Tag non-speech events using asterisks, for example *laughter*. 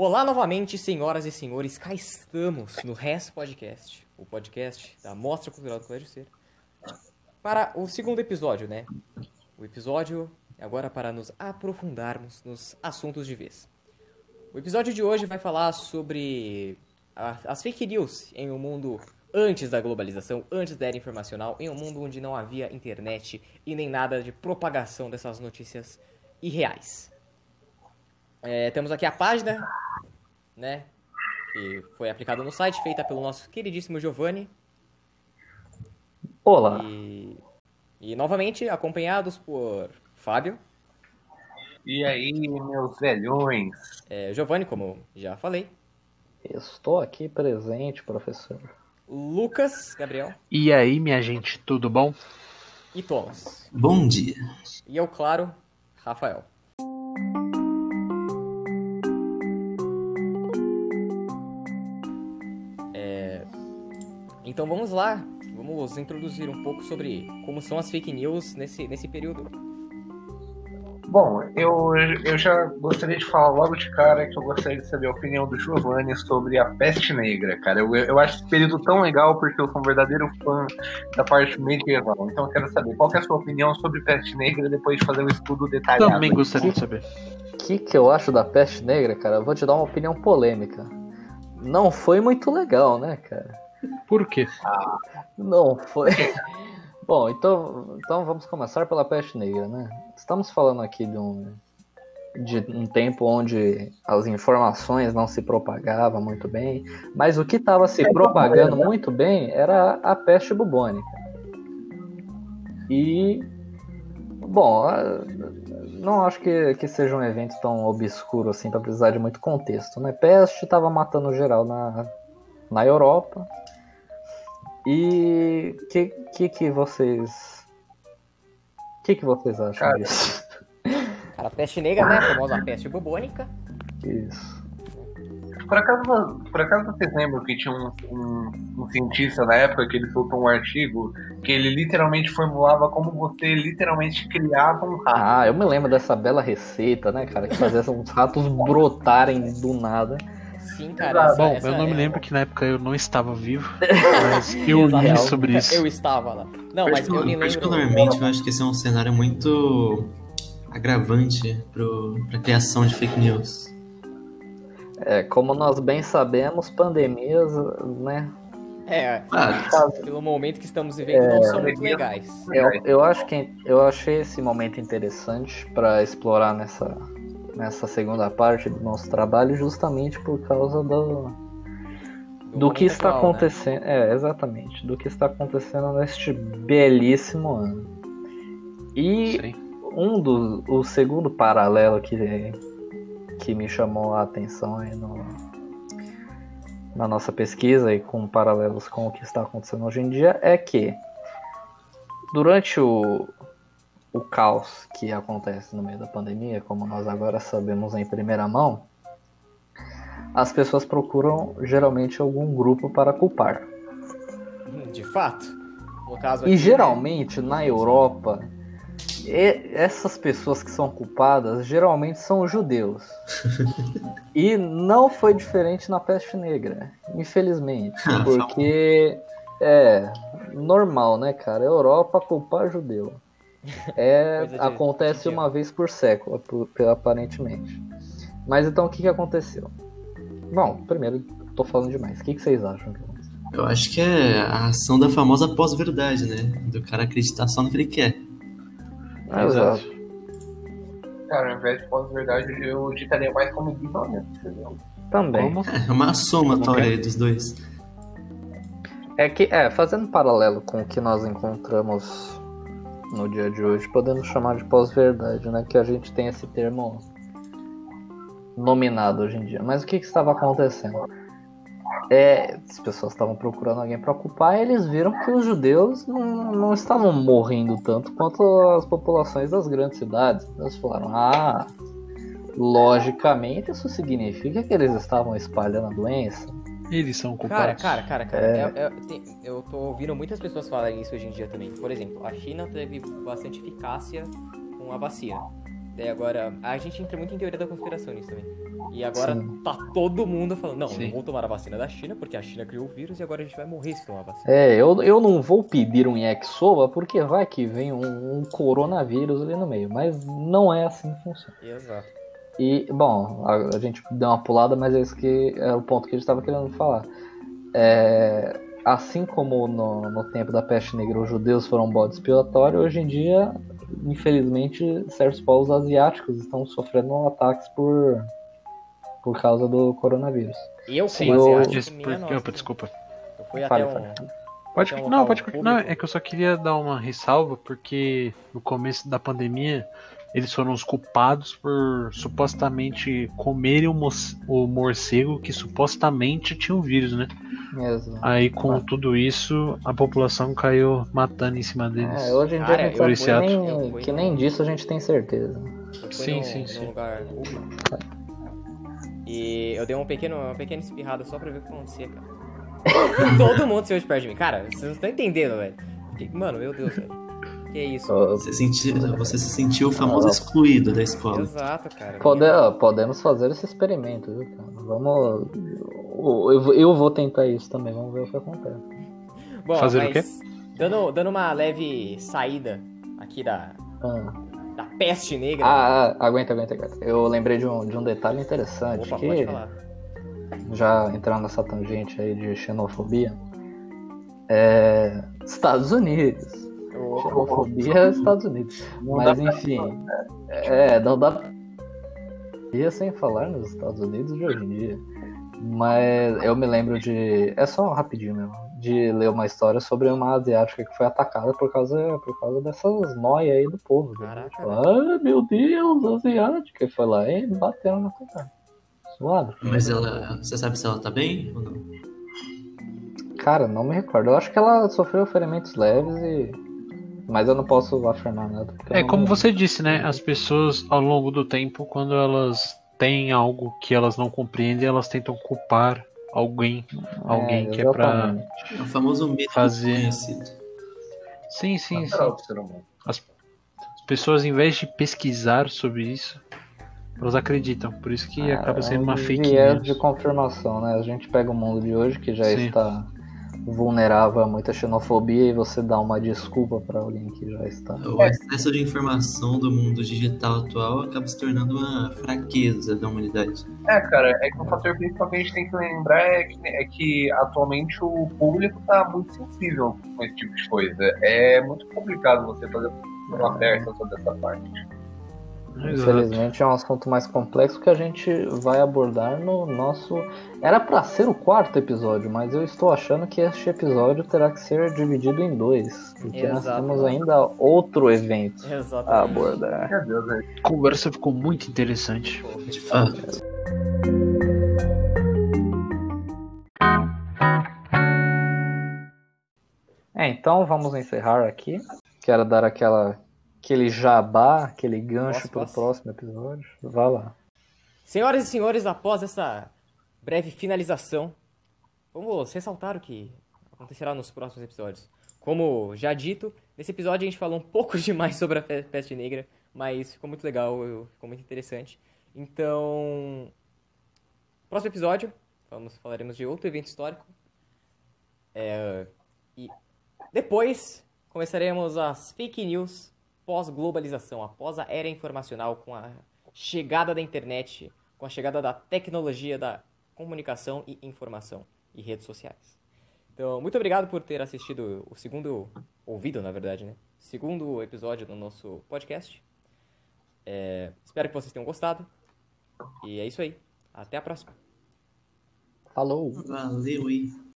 Olá novamente, senhoras e senhores, cá estamos no RES Podcast, o podcast da Mostra Cultural do Colégio Ser, para o segundo episódio, né? O episódio é agora para nos aprofundarmos nos assuntos de vez. O episódio de hoje vai falar sobre as fake news em um mundo antes da globalização, antes da era informacional, em um mundo onde não havia internet e nem nada de propagação dessas notícias irreais. É, temos aqui a página, né? Que foi aplicada no site, feita pelo nosso queridíssimo Giovanni. Olá. E, e novamente acompanhados por Fábio. E aí, meus velhões? É, Giovanni, como já falei. Estou aqui presente, professor. Lucas, Gabriel E aí, minha gente, tudo bom? e Thomas. Bom dia. E eu, claro, Rafael. Então vamos lá, vamos introduzir um pouco sobre como são as fake news nesse, nesse período. Bom, eu, eu já gostaria de falar logo de cara que eu gostaria de saber a opinião do Giovanni sobre a peste negra, cara. Eu, eu acho esse período tão legal porque eu sou um verdadeiro fã da parte medieval. Então eu quero saber qual que é a sua opinião sobre peste negra depois de fazer um estudo detalhado. Também gostaria de saber. O que, que eu acho da peste negra, cara? Eu vou te dar uma opinião polêmica. Não foi muito legal, né, cara? Por quê? Não foi. Bom, então, então vamos começar pela peste negra, né? Estamos falando aqui de um, de um tempo onde as informações não se propagavam muito bem, mas o que estava se propagando muito bem era a peste bubônica. E, bom, não acho que, que seja um evento tão obscuro assim para precisar de muito contexto, né? Peste estava matando geral na, na Europa. E que que que vocês que que vocês acham Cara, disso? Cara, a peste negra, né? A famosa peste bubônica. Isso. Por acaso, por acaso vocês lembram que tinha um, um, um cientista na época que ele soltou um artigo que ele literalmente formulava como você literalmente criava um rato. Ah, eu me lembro dessa bela receita, né, cara, que fazia uns ratos brotarem do nada. Sim, cara. Essa, Bom, essa eu não me é- lembro que na época eu não estava vivo, *laughs* mas eu li sobre isso. Eu estava lá. Não, mas eu me lembro. Particularmente, eu acho que esse é um cenário muito agravante para a criação de fake news. É, como nós bem sabemos, pandemias, né? É, Ah, pelo momento que estamos vivendo, não são muito legais. Eu, eu acho que eu achei esse momento interessante para explorar nessa nessa segunda parte do nosso trabalho, justamente por causa do do que está atual, né? acontecendo. É, exatamente. Do que está acontecendo neste belíssimo ano. E Sim. um dos. O segundo paralelo que, que me chamou a atenção aí no, na nossa pesquisa e com paralelos com o que está acontecendo hoje em dia é que durante o, o caos que acontece no meio da pandemia, como nós agora sabemos em primeira mão, as pessoas procuram geralmente algum grupo para culpar. De fato. No caso E aqui, geralmente na Europa, e- essas pessoas que são culpadas geralmente são judeus. *laughs* e não foi diferente na peste negra, infelizmente. Ah, Porque é normal, né, cara? Europa culpar judeu. É, de acontece uma vez por século, por- por- aparentemente. Mas então o que, que aconteceu? Bom, primeiro, tô falando demais. O que, que vocês acham? que eu acho que é a ação da famosa pós-verdade, né? Do cara acreditar só no que ele quer. Ah, Exato. Cara, ao invés de pós-verdade, eu ditaria mais como ignorância, entendeu? Também. É uma somatória aí dos dois. É que, é, fazendo um paralelo com o que nós encontramos no dia de hoje, podemos chamar de pós-verdade, né? Que a gente tem esse termo nominado hoje em dia. Mas o que, que estava acontecendo? É, as pessoas estavam procurando alguém para ocupar e eles viram que os judeus não, não estavam morrendo tanto quanto as populações das grandes cidades. Eles falaram, ah, logicamente isso significa que eles estavam espalhando a doença. Eles são Cara, culpados. cara, cara, cara. É. Eu, eu- tem- eu tô ouvindo muitas pessoas falarem isso hoje em dia também. Por exemplo, a China teve bastante eficácia com a vacina. Daí agora, a gente entra muito em teoria da conspiração nisso também. E agora Sim. tá todo mundo falando, não, Sim. não vou tomar a vacina da China, porque a China criou o vírus e agora a gente vai morrer se tomar a vacina. É, eu, eu não vou pedir um yakisoba porque vai que vem um, um coronavírus ali no meio, mas não é assim que funciona. Exato. E, bom, a, a gente deu uma pulada, mas é esse que é o ponto que a gente estava querendo falar. É, assim como no, no tempo da peste negra os judeus foram um bode expiatório, hoje em dia, infelizmente, certos povos asiáticos estão sofrendo ataques por, por causa do coronavírus. Eu, como Sim, eu- por- nossa, Opa, desculpa. eu fui Fale, até um... fale. Pode, um não, local pode continuar. Não, é que eu só queria dar uma ressalva, porque no começo da pandemia eles foram os culpados por supostamente comerem o, o morcego que supostamente tinha o vírus, né? Mesmo. Aí com Ah. tudo isso, a população caiu matando em cima deles. É, hoje em dia Cara, a gente sabe que nem, que no- nem disso a gente tem certeza. Sim, num- sim, num sim. lugar. E eu dei um pequeno, uma pequena espirrada só pra ver o que acontecia, cara. *laughs* Todo mundo se hoje perto de mim. Cara, vocês não estão entendendo, velho. Mano, meu Deus, velho. Que isso? Você, senti, você se sentiu o famoso excluído da escola. Exato, cara. Pode- ó, podemos fazer esse experimento, viu, cara? Vamos. Eu, vou- eu vou tentar isso também, vamos ver o que acontece. Bom, Fazer o mas Dando, dando uma leve saída aqui da, Ah, da peste negra. ah, ah, aguenta, aguenta, aguenta. Eu lembrei de um, de um detalhe interessante Opa, que, pode falar. já entrando nessa tangente aí de xenofobia, é. Estados Unidos. Xenofobia é Estados Unidos. Não Mas enfim, é, não dá ia sem falar nos Estados Unidos de hoje em dia. Mas eu me lembro de. É só rapidinho mesmo. De ler uma história sobre uma asiática que foi atacada por causa, por causa dessas noias aí do povo. né? Caraca. Tipo, ah, meu Deus, asiática. E foi lá e bateram na cara. Suave. Mas ela. Você sabe se ela tá bem ou não? Cara, não me recordo. Eu acho que ela sofreu ferimentos leves e. Mas eu não posso afirmar nada. eu É não- como você disse, né? As pessoas ao longo do tempo, quando elas têm algo que elas não compreendem, elas tentam culpar alguém, alguém É, que é pra. exatamente. É o famoso medo Fazer- desconhecido. Sim, sim, sim. Ser humano. As pessoas, em vez de pesquisar sobre isso, elas acreditam. Por isso que acaba sendo uma é um fake news. de confirmação, né? A gente pega o mundo de hoje que já Sim. está vulnerável a muita xenofobia e você dá uma desculpa pra alguém que já está. O excesso de informação do mundo digital atual acaba se tornando uma fraqueza da humanidade. É, cara, é que o fator principal que a gente tem que lembrar é que, é que atualmente o público tá muito sensível com esse tipo de coisa. É muito complicado você fazer uma aberta sobre essa parte. Exato. Infelizmente é um assunto mais complexo que a gente vai abordar no nosso. Era pra ser o quarto episódio, mas eu estou achando que este episódio terá que ser dividido em dois, porque nós temos ainda outro evento a Exatamente. abordar. Meu Deus, né? A conversa ficou muito interessante. Fato. É, então vamos encerrar aqui. Quero dar aquela, aquele jabá, aquele gancho pro posso? próximo episódio. Vai lá. Senhoras e senhores, após essa breve finalização, vamos ressaltar o que acontecerá nos próximos episódios. Como já dito, nesse episódio a gente falou um pouco *laughs* demais sobre a peste negra, mas ficou muito legal, ficou muito interessante. Então, próximo episódio, vamos, falaremos de outro evento histórico. É, e depois começaremos as fake news pós-globalização, após a era informacional, com a chegada da internet, com a chegada da tecnologia da comunicação e informação e redes sociais. Então, muito obrigado por ter assistido o segundo, ouvido, na verdade, né? Segundo episódio do nosso podcast. É, espero que vocês tenham gostado. E é isso aí. Até a próxima. Falou! Valeu aí.